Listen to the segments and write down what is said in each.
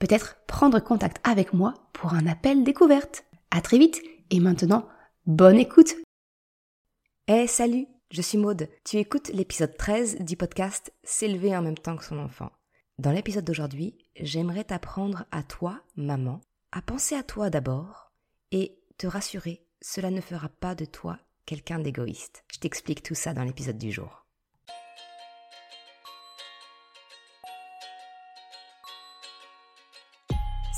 peut-être prendre contact avec moi pour un appel découverte. À très vite et maintenant, bonne écoute. Eh salut, je suis Maude. Tu écoutes l'épisode 13 du podcast S'élever en même temps que son enfant. Dans l'épisode d'aujourd'hui, j'aimerais t'apprendre à toi, maman, à penser à toi d'abord et te rassurer, cela ne fera pas de toi quelqu'un d'égoïste. Je t'explique tout ça dans l'épisode du jour.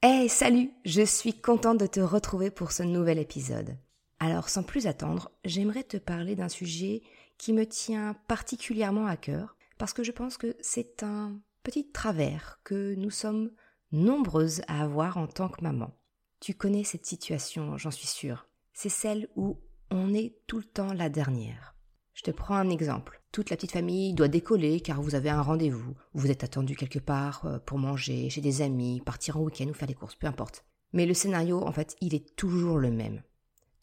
Hey, salut Je suis contente de te retrouver pour ce nouvel épisode. Alors, sans plus attendre, j'aimerais te parler d'un sujet qui me tient particulièrement à cœur, parce que je pense que c'est un petit travers que nous sommes nombreuses à avoir en tant que maman. Tu connais cette situation, j'en suis sûre. C'est celle où on est tout le temps la dernière. Je te prends un exemple. Toute la petite famille doit décoller car vous avez un rendez-vous. Vous êtes attendu quelque part euh, pour manger, chez des amis, partir en week-end ou faire des courses, peu importe. Mais le scénario, en fait, il est toujours le même.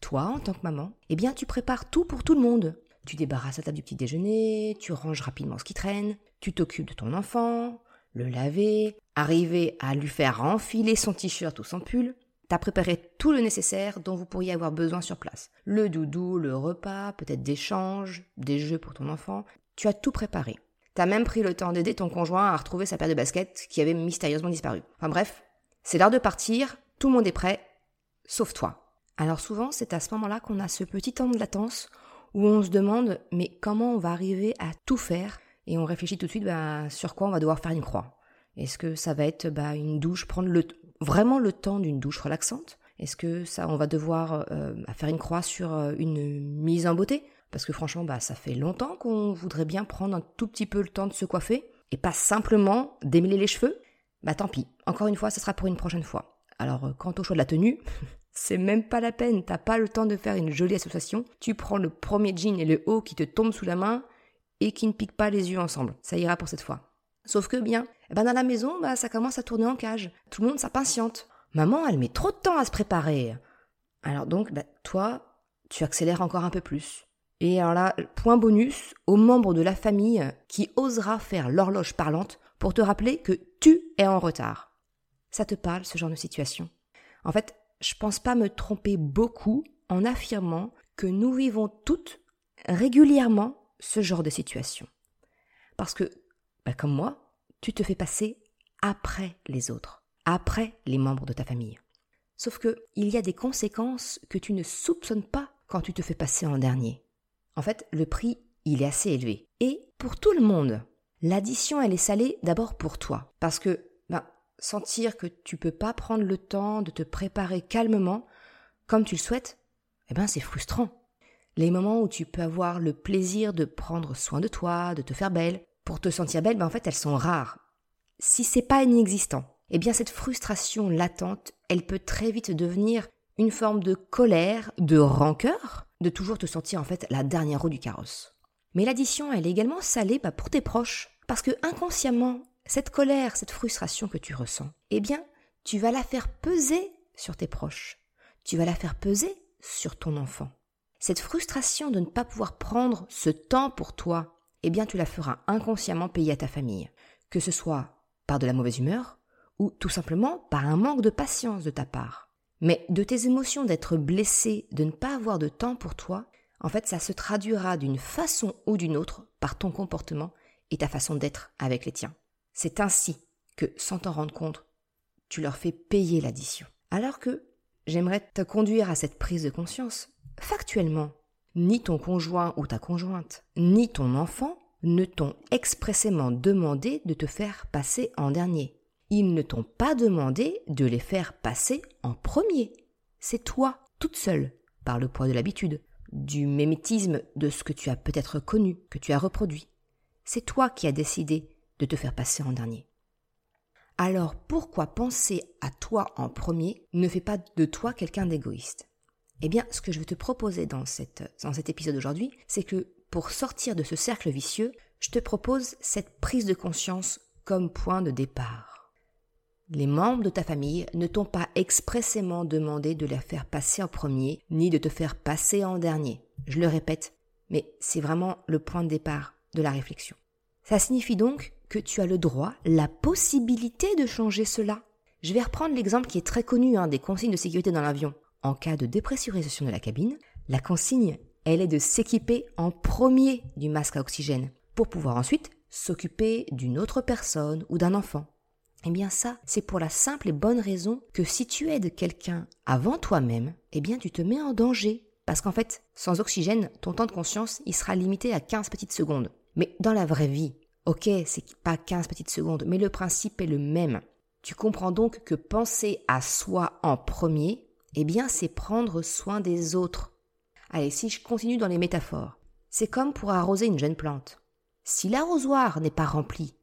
Toi, en tant que maman, eh bien, tu prépares tout pour tout le monde. Tu débarrasses la table du petit déjeuner, tu ranges rapidement ce qui traîne, tu t'occupes de ton enfant, le laver, arriver à lui faire enfiler son t-shirt ou son pull, T'as préparé tout le nécessaire dont vous pourriez avoir besoin sur place. Le doudou, le repas, peut-être des changes, des jeux pour ton enfant. Tu as tout préparé. T'as même pris le temps d'aider ton conjoint à retrouver sa paire de baskets qui avait mystérieusement disparu. Enfin bref, c'est l'heure de partir, tout le monde est prêt, sauf toi. Alors souvent, c'est à ce moment-là qu'on a ce petit temps de latence où on se demande mais comment on va arriver à tout faire? Et on réfléchit tout de suite bah, sur quoi on va devoir faire une croix? Est-ce que ça va être bah, une douche, prendre le, vraiment le temps d'une douche relaxante Est-ce que ça, on va devoir euh, faire une croix sur euh, une mise en beauté? Parce que franchement, bah, ça fait longtemps qu'on voudrait bien prendre un tout petit peu le temps de se coiffer et pas simplement démêler les cheveux. Bah tant pis. Encore une fois, ce sera pour une prochaine fois. Alors, euh, quant au choix de la tenue, c'est même pas la peine. T'as pas le temps de faire une jolie association. Tu prends le premier jean et le haut qui te tombent sous la main et qui ne piquent pas les yeux ensemble. Ça ira pour cette fois. Sauf que bien, ben dans la maison, bah, ça commence à tourner en cage. Tout le monde s'impatiente. Maman, elle met trop de temps à se préparer. Alors donc, bah, toi, tu accélères encore un peu plus. Et alors là, point bonus aux membres de la famille qui osera faire l'horloge parlante pour te rappeler que tu es en retard. Ça te parle, ce genre de situation? En fait, je pense pas me tromper beaucoup en affirmant que nous vivons toutes régulièrement ce genre de situation. Parce que bah, comme moi, tu te fais passer après les autres, après les membres de ta famille. Sauf que il y a des conséquences que tu ne soupçonnes pas quand tu te fais passer en dernier. En fait, le prix, il est assez élevé. Et pour tout le monde, l'addition, elle est salée d'abord pour toi. Parce que, ben, sentir que tu peux pas prendre le temps de te préparer calmement, comme tu le souhaites, eh ben, c'est frustrant. Les moments où tu peux avoir le plaisir de prendre soin de toi, de te faire belle, pour te sentir belle, ben en fait, elles sont rares. Si c'est pas inexistant, eh bien cette frustration latente, elle peut très vite devenir une forme de colère, de rancœur, de toujours te sentir en fait la dernière roue du carrosse. Mais l'addition, elle est également salée bah, pour tes proches, parce que inconsciemment, cette colère, cette frustration que tu ressens, eh bien, tu vas la faire peser sur tes proches. Tu vas la faire peser sur ton enfant. Cette frustration de ne pas pouvoir prendre ce temps pour toi, eh bien tu la feras inconsciemment payer à ta famille, que ce soit par de la mauvaise humeur ou tout simplement par un manque de patience de ta part. Mais de tes émotions d'être blessé, de ne pas avoir de temps pour toi, en fait ça se traduira d'une façon ou d'une autre par ton comportement et ta façon d'être avec les tiens. C'est ainsi que, sans t'en rendre compte, tu leur fais payer l'addition. Alors que j'aimerais te conduire à cette prise de conscience factuellement, ni ton conjoint ou ta conjointe, ni ton enfant ne t'ont expressément demandé de te faire passer en dernier. Ils ne t'ont pas demandé de les faire passer en premier. C'est toi, toute seule, par le poids de l'habitude, du mémétisme de ce que tu as peut-être connu, que tu as reproduit. C'est toi qui as décidé de te faire passer en dernier. Alors pourquoi penser à toi en premier ne fait pas de toi quelqu'un d'égoïste Eh bien, ce que je veux te proposer dans, cet épisode aujourd'hui, c'est que pour sortir de ce cercle vicieux, je te propose cette prise de conscience comme point de départ. Les membres de ta famille ne t'ont pas expressément demandé de les faire passer en premier, ni de te faire passer en dernier. Je le répète, mais c'est vraiment le point de départ de la réflexion. Ça signifie donc que tu as le droit, la possibilité de changer cela. Je vais reprendre l'exemple qui est très connu hein, des consignes de sécurité dans l'avion. En cas de dépressurisation de la cabine, la consigne, elle est de s'équiper en premier du masque à oxygène pour pouvoir ensuite s'occuper d'une autre personne ou d'un enfant. Eh bien ça, c'est pour la simple et bonne raison que si tu aides quelqu'un avant toi-même, eh bien tu te mets en danger. Parce qu'en fait, sans oxygène, ton temps de conscience, il sera limité à 15 petites secondes. Mais dans la vraie vie, ok, c'est pas 15 petites secondes, mais le principe est le même. Tu comprends donc que penser à soi en premier, eh bien c'est prendre soin des autres. Allez, si je continue dans les métaphores, c'est comme pour arroser une jeune plante. Si l'arrosoir n'est pas rempli,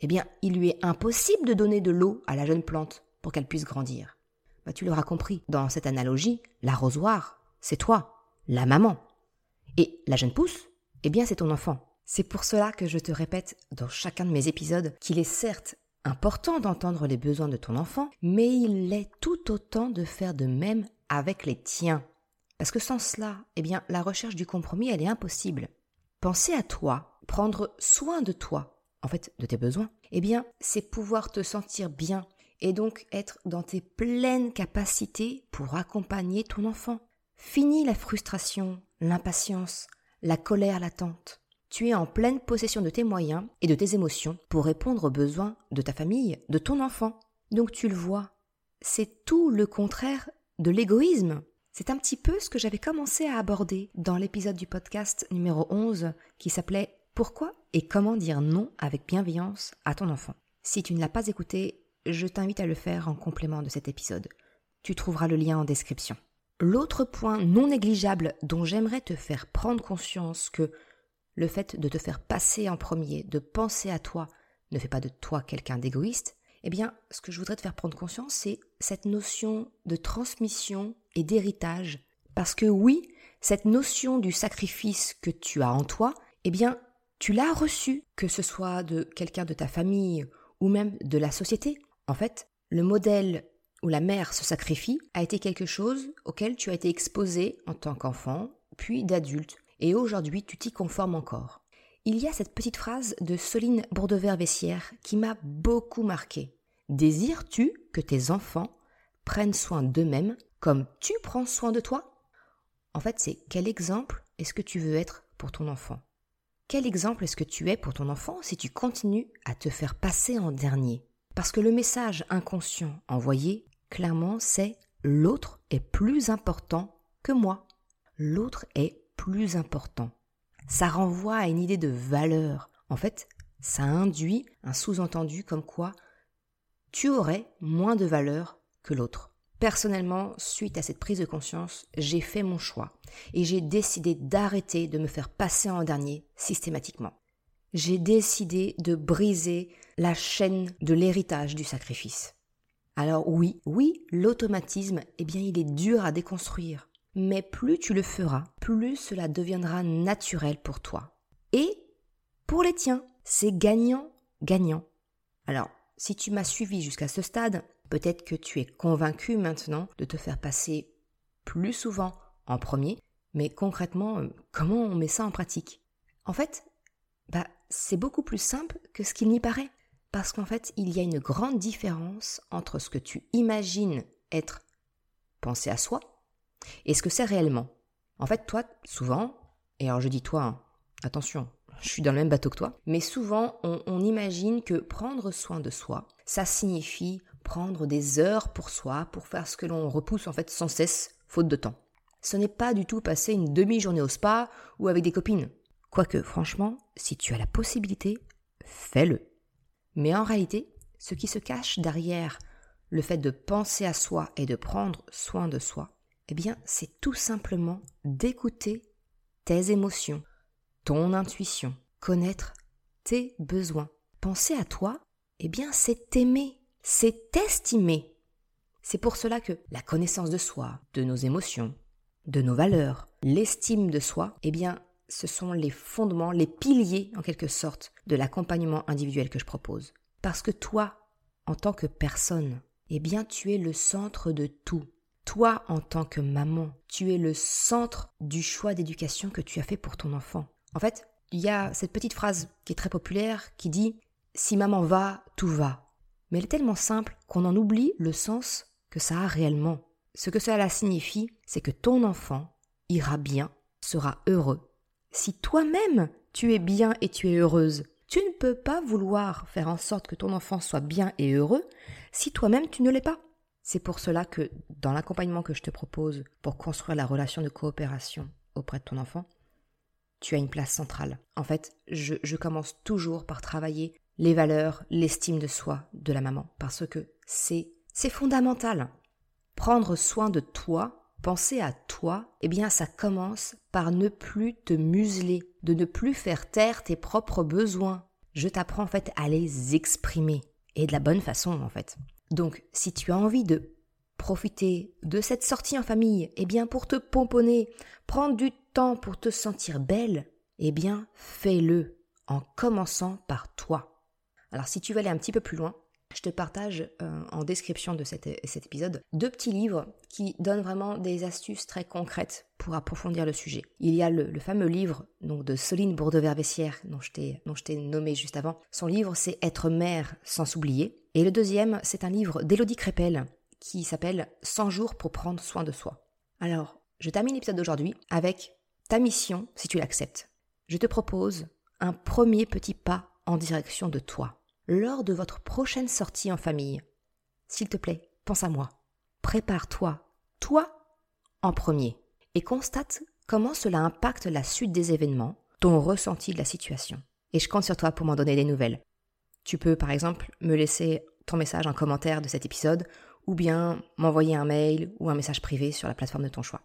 eh bien, il lui est impossible de donner de l'eau à la jeune plante pour qu'elle puisse grandir. Bah, tu l'auras compris, dans cette analogie, l'arrosoir, c'est toi, la maman. Et la jeune pousse, eh bien, c'est ton enfant. C'est pour cela que je te répète dans chacun de mes épisodes qu'il est certes important d'entendre les besoins de ton enfant, mais il l'est tout autant de faire de même avec les tiens. Parce que sans cela, eh bien, la recherche du compromis, elle est impossible. Penser à toi, prendre soin de toi, en fait de tes besoins, eh bien c'est pouvoir te sentir bien et donc être dans tes pleines capacités pour accompagner ton enfant. Fini la frustration, l'impatience, la colère latente. Tu es en pleine possession de tes moyens et de tes émotions pour répondre aux besoins de ta famille, de ton enfant. Donc tu le vois, c'est tout le contraire de l'égoïsme. C'est un petit peu ce que j'avais commencé à aborder dans l'épisode du podcast numéro 11 qui s'appelait pourquoi et comment dire non avec bienveillance à ton enfant? Si tu ne l'as pas écouté, je t'invite à le faire en complément de cet épisode. Tu trouveras le lien en description. L'autre point non négligeable dont j'aimerais te faire prendre conscience que le fait de te faire passer en premier, de penser à toi, ne fait pas de toi quelqu'un d'égoïste, eh bien, ce que je voudrais te faire prendre conscience, c'est cette notion de transmission et d'héritage. Parce que oui, cette notion du sacrifice que tu as en toi, eh bien, tu l'as reçu, que ce soit de quelqu'un de ta famille ou même de la société. En fait, le modèle où la mère se sacrifie a été quelque chose auquel tu as été exposé en tant qu'enfant, puis d'adulte, et aujourd'hui tu t'y conformes encore. Il y a cette petite phrase de Soline Bourdevert-Vessière qui m'a beaucoup marqué. Désires-tu que tes enfants prennent soin d'eux-mêmes comme tu prends soin de toi? En fait, c'est quel exemple est-ce que tu veux être pour ton enfant? Quel exemple est-ce que tu es pour ton enfant si tu continues à te faire passer en dernier? Parce que le message inconscient envoyé, clairement, c'est l'autre est plus important que moi. L'autre est plus important. Ça renvoie à une idée de valeur. En fait, ça induit un sous-entendu comme quoi tu aurais moins de valeur que l'autre. Personnellement, suite à cette prise de conscience, j'ai fait mon choix et j'ai décidé d'arrêter de me faire passer en dernier systématiquement. J'ai décidé de briser la chaîne de l'héritage du sacrifice. Alors oui, oui, l'automatisme, eh bien, il est dur à déconstruire. Mais plus tu le feras, plus cela deviendra naturel pour toi. Et pour les tiens, c'est gagnant, gagnant. Alors, si tu m'as suivi jusqu'à ce stade, Peut-être que tu es convaincu maintenant de te faire passer plus souvent en premier, mais concrètement, euh, comment on met ça en pratique? En fait, bah, c'est beaucoup plus simple que ce qu'il n'y paraît. Parce qu'en fait, il y a une grande différence entre ce que tu imagines être penser à soi et ce que c'est réellement? En fait, toi, souvent, et alors je dis toi, hein, attention, je suis dans le même bateau que toi, mais souvent on, on imagine que prendre soin de soi, ça signifie prendre des heures pour soi, pour faire ce que l'on repousse en fait sans cesse, faute de temps. Ce n'est pas du tout passer une demi-journée au spa ou avec des copines. Quoique, franchement, si tu as la possibilité, fais-le. Mais en réalité, ce qui se cache derrière le fait de penser à soi et de prendre soin de soi, eh bien, c'est tout simplement d'écouter tes émotions, ton intuition, connaître tes besoins. Penser à toi, eh bien, c'est t'aimer, c'est t'estimer. C'est pour cela que la connaissance de soi, de nos émotions, de nos valeurs, l'estime de soi, eh bien, ce sont les fondements, les piliers, en quelque sorte, de l'accompagnement individuel que je propose. Parce que toi, en tant que personne, eh bien, tu es le centre de tout. Toi, en tant que maman, tu es le centre du choix d'éducation que tu as fait pour ton enfant. En fait, il y a cette petite phrase qui est très populaire qui dit Si maman va, tout va. Mais elle est tellement simple qu'on en oublie le sens que ça a réellement. Ce que cela signifie, c'est que ton enfant ira bien, sera heureux. Si toi-même tu es bien et tu es heureuse, tu ne peux pas vouloir faire en sorte que ton enfant soit bien et heureux si toi-même tu ne l'es pas. C'est pour cela que dans l'accompagnement que je te propose pour construire la relation de coopération auprès de ton enfant, tu as une place centrale. En fait, je, commence toujours par travailler les valeurs, l'estime de soi de la maman, parce que c'est, c'est fondamental. Prendre soin de toi, penser à toi, eh bien ça commence par ne plus te museler, de ne plus faire taire tes propres besoins. Je t'apprends en fait à les exprimer, et de la bonne façon en fait. Donc si tu as envie de profiter de cette sortie en famille, eh bien pour te pomponner, prendre du temps pour te sentir belle, eh bien fais-le en commençant par toi. Alors si tu veux aller un petit peu plus loin, je te partage euh, en description de cet, épisode deux petits livres qui donnent vraiment des astuces très concrètes pour approfondir le sujet. Il y a le, fameux livre donc, de Soline Bourdever-Vessière dont je t'ai nommé juste avant. Son livre c'est Être mère sans s'oublier. Et le deuxième c'est un livre d'Élodie Crépel qui s'appelle 100 jours pour prendre soin de soi. Alors, je termine l'épisode d'aujourd'hui avec ta mission si tu l'acceptes. Je te propose un premier petit pas en direction de toi lors de votre prochaine sortie en famille. S'il te plaît, pense à moi. Prépare-toi, toi, en premier, et constate comment cela impacte la suite des événements, ton ressenti de la situation. Et je compte sur toi pour m'en donner des nouvelles. Tu peux par exemple me laisser ton message en commentaire de cet épisode, ou bien m'envoyer un mail ou un message privé sur la plateforme de ton choix.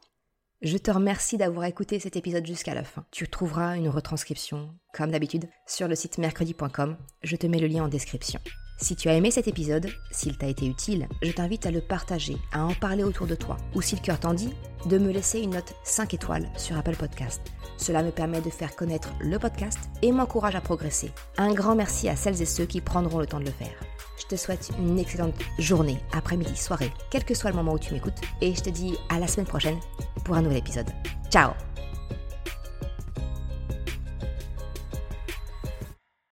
Je te remercie d'avoir écouté cet épisode jusqu'à la fin. Tu trouveras une retranscription, comme d'habitude, sur le site mercredi.com. Je te mets le lien en description. Si tu as aimé cet épisode, s'il t'a été utile, je t'invite à le partager, à en parler autour de toi, ou si le cœur t'en dit, de me laisser une note 5 étoiles sur Apple Podcast. Cela me permet de faire connaître le podcast et m'encourage à progresser. Un grand merci à celles et ceux qui prendront le temps de le faire. Je te souhaite une excellente journée, après-midi, soirée, quel que soit le moment où tu m'écoutes, et je te dis à la semaine prochaine pour un nouvel épisode. Ciao